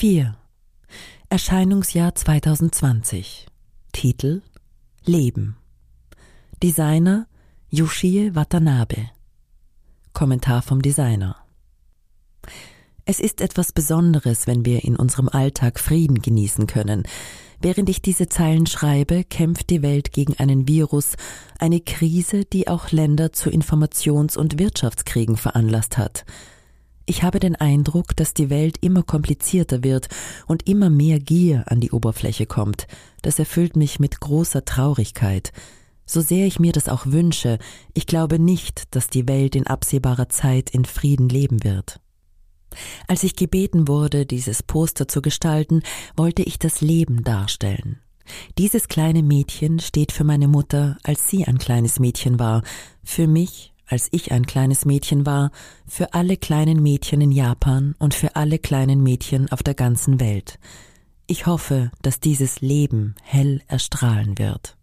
4. Erscheinungsjahr 2020. Titel Leben. Designer Yoshie Watanabe. Kommentar vom Designer. Es ist etwas Besonderes, wenn wir in unserem Alltag Frieden genießen können. Während ich diese Zeilen schreibe, kämpft die Welt gegen einen Virus, eine Krise, die auch Länder zu Informations- und Wirtschaftskriegen veranlasst hat. Ich habe den Eindruck, dass die Welt immer komplizierter wird und immer mehr Gier an die Oberfläche kommt. Das erfüllt mich mit großer Traurigkeit. So sehr ich mir das auch wünsche, ich glaube nicht, dass die Welt in absehbarer Zeit in Frieden leben wird. Als ich gebeten wurde, dieses Poster zu gestalten, wollte ich das Leben darstellen. Dieses kleine Mädchen steht für meine Mutter, als sie ein kleines Mädchen war, für mich, als ich ein kleines Mädchen war, für alle kleinen Mädchen in Japan und für alle kleinen Mädchen auf der ganzen Welt. Ich hoffe, dass dieses Leben hell erstrahlen wird.